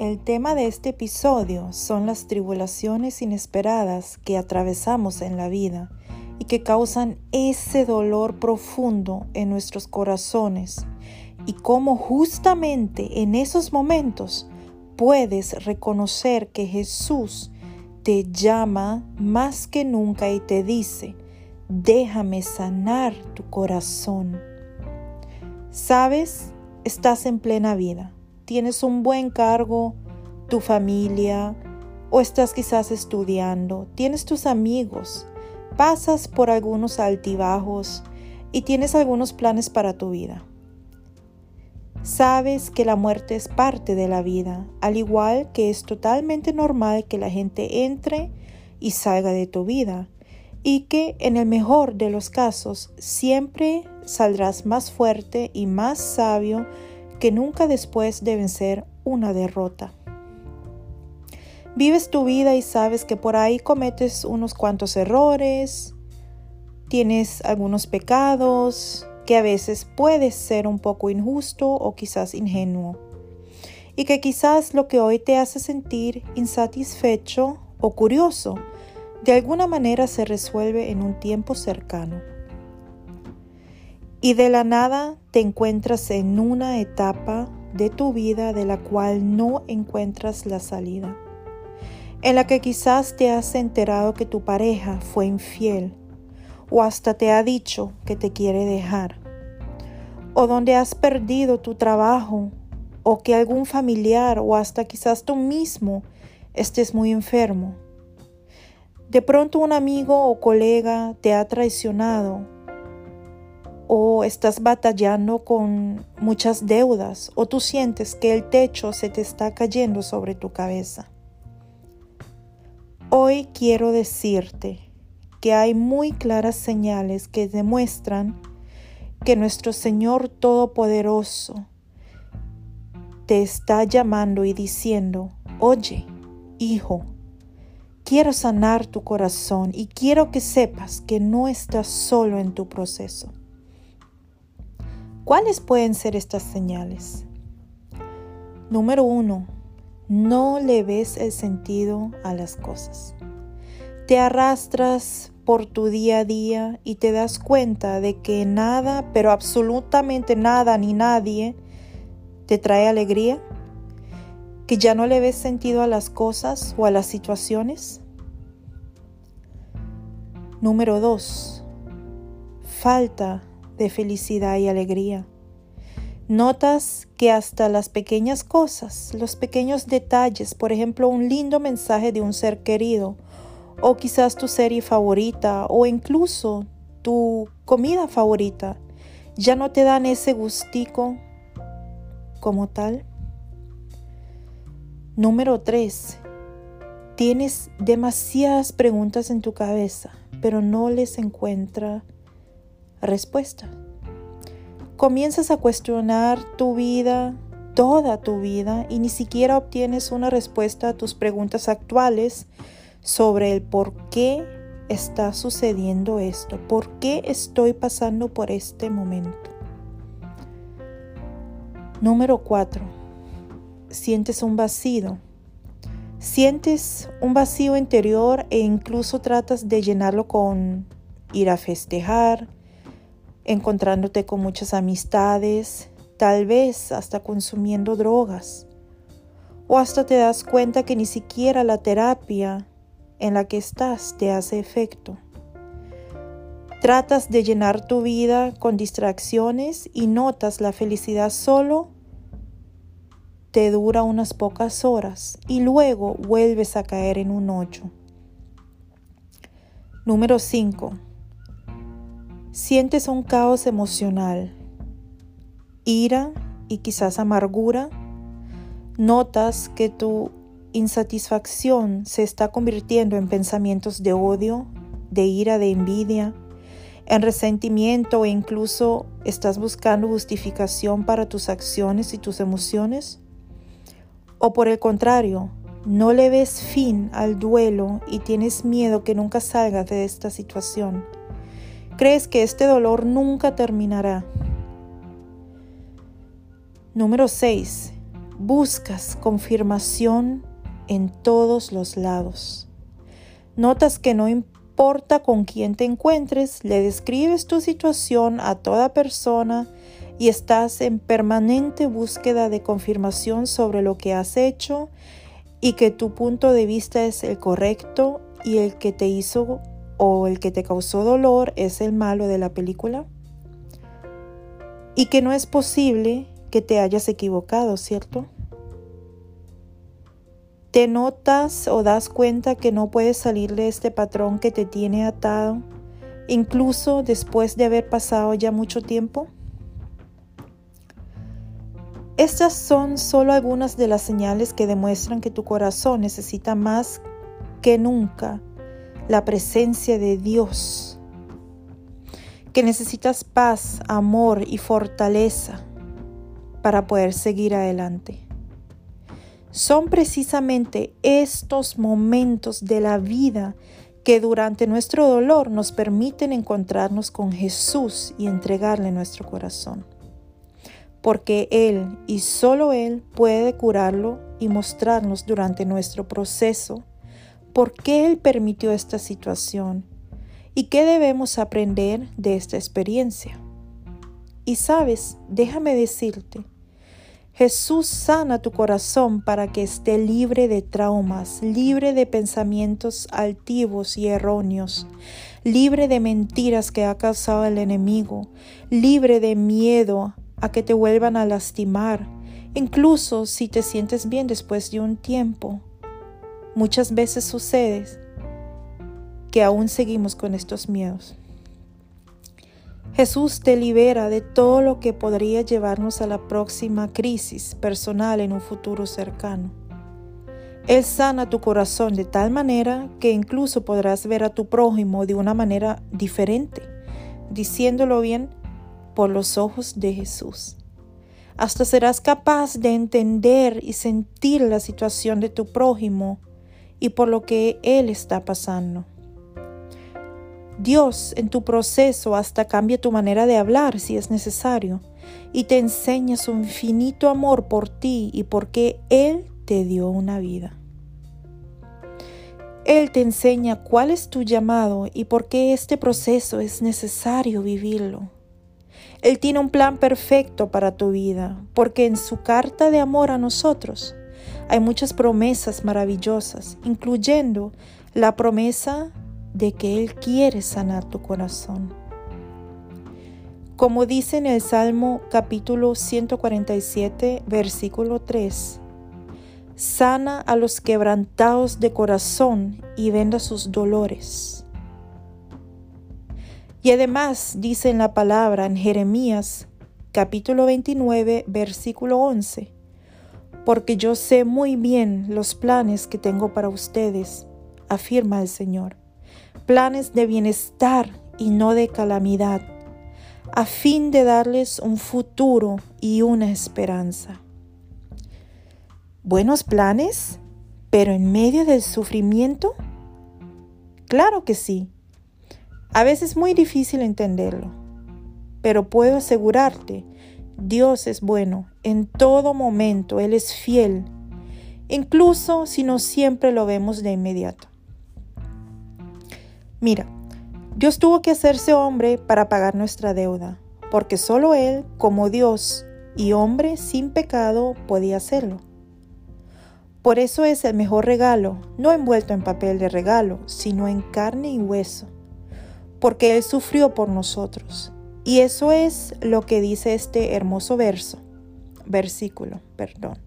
El tema de este episodio son las tribulaciones inesperadas que atravesamos en la vida y que causan ese dolor profundo en nuestros corazones y cómo justamente en esos momentos puedes reconocer que Jesús te llama más que nunca y te dice, déjame sanar tu corazón. Sabes, estás en plena vida tienes un buen cargo, tu familia, o estás quizás estudiando, tienes tus amigos, pasas por algunos altibajos y tienes algunos planes para tu vida. Sabes que la muerte es parte de la vida, al igual que es totalmente normal que la gente entre y salga de tu vida, y que en el mejor de los casos siempre saldrás más fuerte y más sabio que nunca después deben ser una derrota. Vives tu vida y sabes que por ahí cometes unos cuantos errores, tienes algunos pecados, que a veces puedes ser un poco injusto o quizás ingenuo, y que quizás lo que hoy te hace sentir insatisfecho o curioso, de alguna manera se resuelve en un tiempo cercano. Y de la nada te encuentras en una etapa de tu vida de la cual no encuentras la salida, en la que quizás te has enterado que tu pareja fue infiel o hasta te ha dicho que te quiere dejar, o donde has perdido tu trabajo o que algún familiar o hasta quizás tú mismo estés muy enfermo. De pronto un amigo o colega te ha traicionado o estás batallando con muchas deudas o tú sientes que el techo se te está cayendo sobre tu cabeza. Hoy quiero decirte que hay muy claras señales que demuestran que nuestro Señor Todopoderoso te está llamando y diciendo, oye, hijo, quiero sanar tu corazón y quiero que sepas que no estás solo en tu proceso. ¿Cuáles pueden ser estas señales? Número uno, no le ves el sentido a las cosas. Te arrastras por tu día a día y te das cuenta de que nada, pero absolutamente nada ni nadie te trae alegría, que ya no le ves sentido a las cosas o a las situaciones. Número dos, falta de felicidad y alegría. Notas que hasta las pequeñas cosas, los pequeños detalles, por ejemplo, un lindo mensaje de un ser querido, o quizás tu serie favorita, o incluso tu comida favorita, ya no te dan ese gustico como tal. Número 3. Tienes demasiadas preguntas en tu cabeza, pero no les encuentra respuesta. Comienzas a cuestionar tu vida, toda tu vida, y ni siquiera obtienes una respuesta a tus preguntas actuales sobre el por qué está sucediendo esto, por qué estoy pasando por este momento. Número 4. Sientes un vacío. Sientes un vacío interior e incluso tratas de llenarlo con ir a festejar, encontrándote con muchas amistades, tal vez hasta consumiendo drogas. O hasta te das cuenta que ni siquiera la terapia en la que estás te hace efecto. Tratas de llenar tu vida con distracciones y notas la felicidad solo te dura unas pocas horas y luego vuelves a caer en un hoyo. Número 5 Sientes un caos emocional, ira y quizás amargura. Notas que tu insatisfacción se está convirtiendo en pensamientos de odio, de ira, de envidia, en resentimiento e incluso estás buscando justificación para tus acciones y tus emociones. O por el contrario, no le ves fin al duelo y tienes miedo que nunca salgas de esta situación crees que este dolor nunca terminará. Número 6. buscas confirmación en todos los lados. Notas que no importa con quién te encuentres, le describes tu situación a toda persona y estás en permanente búsqueda de confirmación sobre lo que has hecho y que tu punto de vista es el correcto y el que te hizo o el que te causó dolor es el malo de la película. Y que no es posible que te hayas equivocado, ¿cierto? ¿Te notas o das cuenta que no puedes salir de este patrón que te tiene atado, incluso después de haber pasado ya mucho tiempo? Estas son solo algunas de las señales que demuestran que tu corazón necesita más que nunca la presencia de Dios, que necesitas paz, amor y fortaleza para poder seguir adelante. Son precisamente estos momentos de la vida que durante nuestro dolor nos permiten encontrarnos con Jesús y entregarle nuestro corazón. Porque Él y solo Él puede curarlo y mostrarnos durante nuestro proceso por qué Él permitió esta situación y qué debemos aprender de esta experiencia. Y sabes, déjame decirte, Jesús sana tu corazón para que esté libre de traumas, libre de pensamientos altivos y erróneos, libre de mentiras que ha causado el enemigo, libre de miedo a que te vuelvan a lastimar, incluso si te sientes bien después de un tiempo. Muchas veces sucede que aún seguimos con estos miedos. Jesús te libera de todo lo que podría llevarnos a la próxima crisis personal en un futuro cercano. Él sana tu corazón de tal manera que incluso podrás ver a tu prójimo de una manera diferente, diciéndolo bien por los ojos de Jesús. Hasta serás capaz de entender y sentir la situación de tu prójimo y por lo que Él está pasando. Dios en tu proceso hasta cambia tu manera de hablar si es necesario y te enseña su infinito amor por ti y porque Él te dio una vida. Él te enseña cuál es tu llamado y por qué este proceso es necesario vivirlo. Él tiene un plan perfecto para tu vida, porque en su carta de amor a nosotros hay muchas promesas maravillosas, incluyendo la promesa de que Él quiere sanar tu corazón. Como dice en el Salmo capítulo 147, versículo 3, sana a los quebrantados de corazón y venda sus dolores. Y además dice en la palabra en Jeremías capítulo 29, versículo 11, porque yo sé muy bien los planes que tengo para ustedes, afirma el Señor planes de bienestar y no de calamidad, a fin de darles un futuro y una esperanza. ¿Buenos planes? ¿Pero en medio del sufrimiento? Claro que sí. A veces es muy difícil entenderlo, pero puedo asegurarte, Dios es bueno en todo momento, Él es fiel, incluso si no siempre lo vemos de inmediato. Mira, Dios tuvo que hacerse hombre para pagar nuestra deuda, porque solo Él, como Dios y hombre sin pecado, podía hacerlo. Por eso es el mejor regalo, no envuelto en papel de regalo, sino en carne y hueso, porque Él sufrió por nosotros. Y eso es lo que dice este hermoso verso, versículo, perdón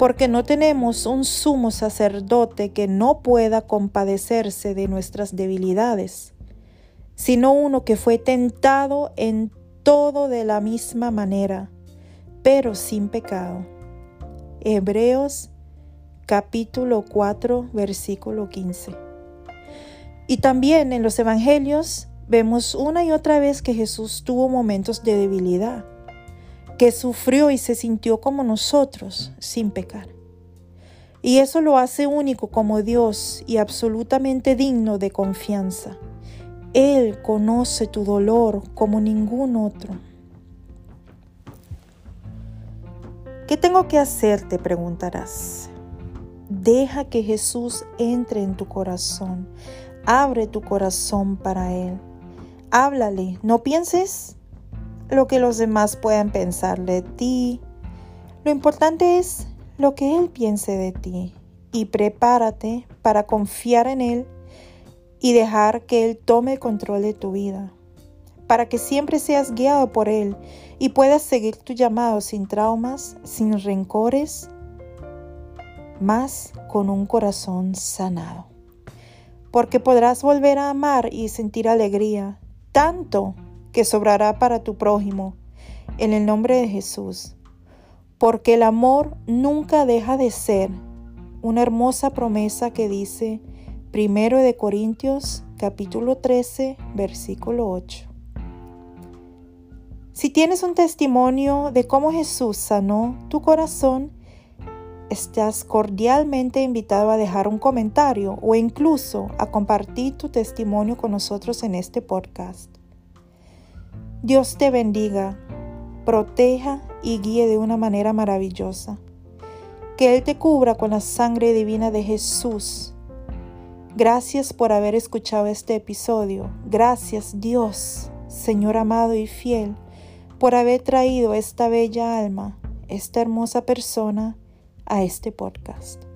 porque no tenemos un sumo sacerdote que no pueda compadecerse de nuestras debilidades, sino uno que fue tentado en todo de la misma manera, pero sin pecado. Hebreos capítulo 4 versículo 15. Y también en los evangelios vemos una y otra vez que Jesús tuvo momentos de debilidad que sufrió y se sintió como nosotros sin pecar. Y eso lo hace único como Dios y absolutamente digno de confianza. Él conoce tu dolor como ningún otro. ¿Qué tengo que hacer? Te preguntarás. Deja que Jesús entre en tu corazón. Abre tu corazón para Él. Háblale. No pienses lo que los demás puedan pensar de ti. Lo importante es lo que Él piense de ti. Y prepárate para confiar en Él y dejar que Él tome el control de tu vida. Para que siempre seas guiado por Él y puedas seguir tu llamado sin traumas, sin rencores más con un corazón sanado. Porque podrás volver a amar y sentir alegría, tanto que sobrará para tu prójimo, en el nombre de Jesús. Porque el amor nunca deja de ser una hermosa promesa que dice Primero de Corintios capítulo 13 versículo 8. Si tienes un testimonio de cómo Jesús sanó tu corazón, estás cordialmente invitado a dejar un comentario o incluso a compartir tu testimonio con nosotros en este podcast. Dios te bendiga, proteja y guíe de una manera maravillosa. Que Él te cubra con la sangre divina de Jesús. Gracias por haber escuchado este episodio. Gracias Dios, Señor amado y fiel, por haber traído esta bella alma, esta hermosa persona, a este podcast.